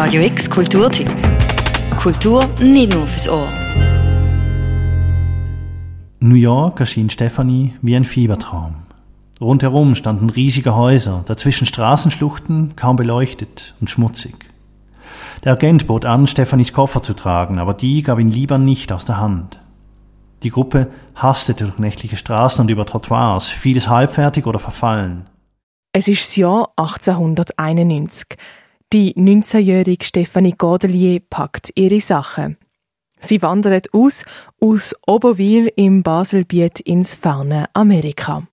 Radio X Kulturtipp. Kultur nicht nur fürs Ohr. New York erschien Stephanie wie ein Fiebertraum. Rundherum standen riesige Häuser, dazwischen Straßenschluchten, kaum beleuchtet und schmutzig. Der Agent bot an, Stephanies Koffer zu tragen, aber die gab ihn lieber nicht aus der Hand. Die Gruppe hastete durch nächtliche Straßen und über Trottoirs, vieles halbfertig oder verfallen. Es ist das Jahr 1891. Die 19-jährige Stephanie Godelier packt ihre Sachen. Sie wandert aus, aus Oberwil im Baselbiet ins ferne Amerika.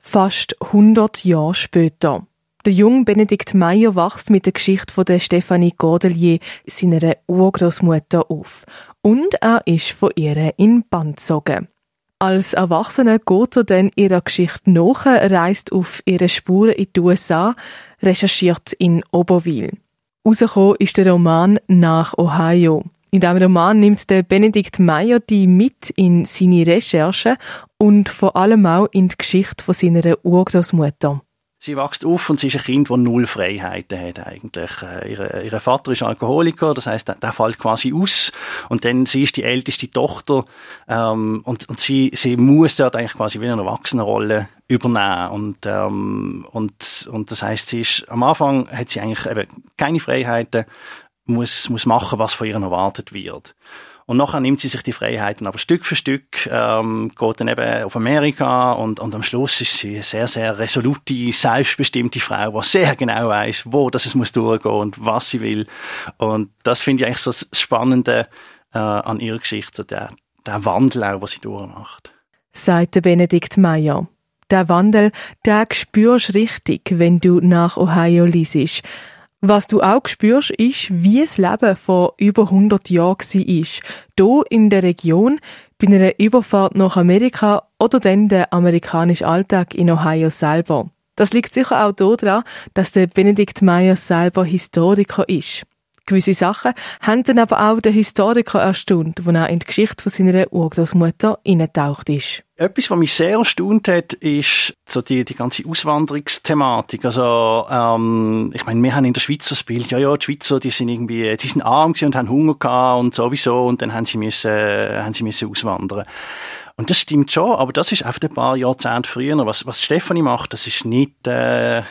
Fast 100 Jahre später. Der junge Benedikt Meyer wächst mit der Geschichte von der Stephanie Godelier, seiner Urgroßmutter, auf. Und er ist von ihr in Band gezogen. Als Erwachsener geht er dann ihrer Geschichte nach, reist auf ihre Spuren in die USA, recherchiert in Oberwil. Rausgekommen ist der Roman «Nach Ohio». In diesem Roman nimmt der Benedikt Meyer die mit in seine Recherchen und vor allem auch in die Geschichte von seiner Urgroßmutter. Sie wächst auf und sie ist ein Kind, das null Freiheiten hat eigentlich. Äh, ihre, ihr Vater ist Alkoholiker, das heißt, der, der fällt quasi aus. Und dann sie ist die älteste Tochter ähm, und, und sie, sie muss dort eigentlich quasi wie eine Erwachsenenrolle übernehmen. Und, ähm, und, und das heißt, sie ist am Anfang hat sie eigentlich eben keine Freiheiten, muss, muss machen, was von ihr erwartet wird. Und nachher nimmt sie sich die Freiheiten aber Stück für Stück, ähm, geht dann eben auf Amerika und, und am Schluss ist sie eine sehr, sehr resolute, selbstbestimmte Frau, die sehr genau weiß, wo das es muss durchgehen und was sie will. Und das finde ich eigentlich so das Spannende äh, an ihrer Geschichte, der, der Wandel auch, was sie durchmacht. Sagt Benedikt Meyer. Der Wandel, der spürst richtig, wenn du nach Ohio liest. Was du auch spürst, ist, wie das Leben vor über 100 Jahren war. Hier in der Region, bei einer Überfahrt nach Amerika oder dann der amerikanische Alltag in Ohio selber. Das liegt sicher auch daran, dass der Benedikt Meyer selber Historiker ist. Gewisse Sachen haben dann aber auch der Historiker erstaunt, als er in die Geschichte von seiner Urgroßmutter eingetaucht ist. Etwas, was mich sehr erstaunt hat, ist so die, die ganze Auswanderungsthematik. Also, ähm, ich meine, wir haben in der Schweiz das Bild, ja, ja, die Schweizer, die sind irgendwie, die sind arm und haben Hunger gehabt und sowieso und dann haben sie müssen, haben sie müssen auswandern. Und das stimmt schon, aber das ist einfach ein paar Jahrzehnte früher. Was, was Stefanie macht, das ist nicht, äh,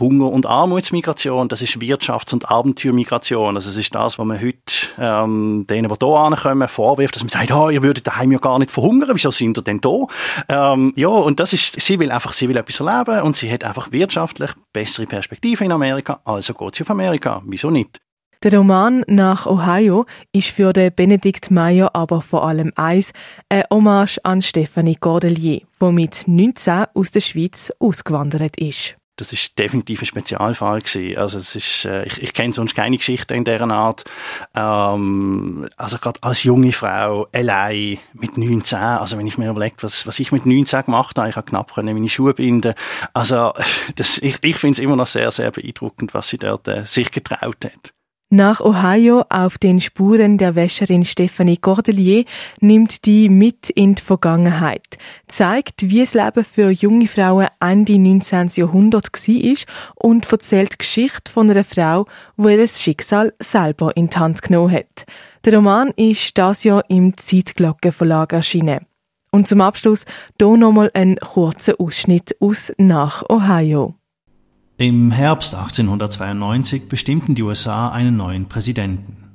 Hunger- und Armutsmigration, das ist Wirtschafts- und Abenteuermigration. Also es ist das, was man heute ähm, denen, die hier ankommen, vorwirft, dass man sagt, oh, ihr würdet daheim ja gar nicht verhungern, wieso sind ihr denn da? Ähm, ja, und das ist, sie will einfach, sie will etwas erleben und sie hat einfach wirtschaftlich bessere Perspektiven in Amerika, also geht sie auf Amerika. Wieso nicht? Der Roman nach Ohio ist für den Benedikt Meyer aber vor allem eins, ein Hommage an Stephanie Cordelier, die mit 19 aus der Schweiz ausgewandert ist das ist definitiv ein Spezialfall gewesen. Also es ist, äh, ich, ich kenne sonst keine Geschichte in dieser Art. Ähm, also gerade als junge Frau, allein, mit 19, also wenn ich mir überlege, was, was ich mit 19 gemacht habe, ich habe knapp können meine Schuhe binden. Also das, ich, ich finde es immer noch sehr, sehr beeindruckend, was sie dort äh, sich getraut hat. Nach Ohio auf den Spuren der Wäscherin Stephanie Cordelier nimmt die mit in die Vergangenheit, zeigt, wie das Leben für junge Frauen Ende 19. Jahrhundert war und erzählt die Geschichte von einer Frau, die ihr Schicksal selber in die Hand genommen hat. Der Roman ist das Jahr im Zeitglockenverlag erschienen. Und zum Abschluss hier nochmal ein kurzer Ausschnitt aus Nach Ohio. Im Herbst 1892 bestimmten die USA einen neuen Präsidenten.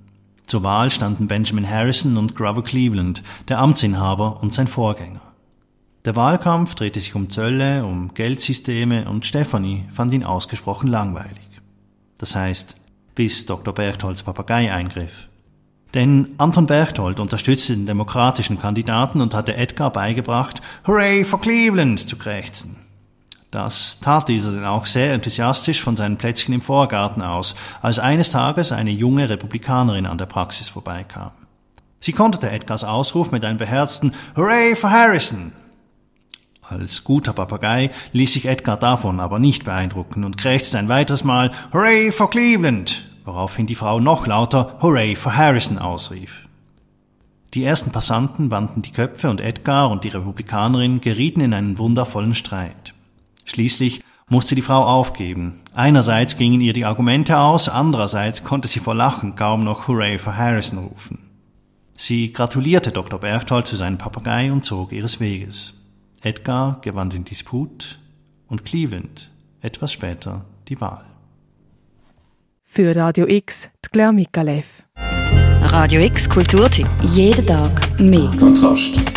Zur Wahl standen Benjamin Harrison und Grover Cleveland, der Amtsinhaber und sein Vorgänger. Der Wahlkampf drehte sich um Zölle, um Geldsysteme und Stephanie fand ihn ausgesprochen langweilig. Das heißt, bis Dr. Berchtolds Papagei eingriff. Denn Anton Berchtold unterstützte den demokratischen Kandidaten und hatte Edgar beigebracht, Hooray for Cleveland zu krächzen. Das tat dieser denn auch sehr enthusiastisch von seinen Plätzchen im Vorgarten aus, als eines Tages eine junge Republikanerin an der Praxis vorbeikam. Sie konterte Edgars Ausruf mit einem beherzten Hooray for Harrison! Als guter Papagei ließ sich Edgar davon aber nicht beeindrucken und krächzte ein weiteres Mal Hooray for Cleveland! woraufhin die Frau noch lauter Hooray for Harrison ausrief. Die ersten Passanten wandten die Köpfe und Edgar und die Republikanerin gerieten in einen wundervollen Streit. Schließlich musste die Frau aufgeben. Einerseits gingen ihr die Argumente aus, andererseits konnte sie vor Lachen kaum noch Hooray für Harrison rufen. Sie gratulierte Dr. Berchtold zu seinem Papagei und zog ihres Weges. Edgar gewann den Disput und Cleveland etwas später die Wahl. Für Radio X, die Claire Mikalev. Radio X Kulturtipp. Jeden Tag mehr. Kontrast.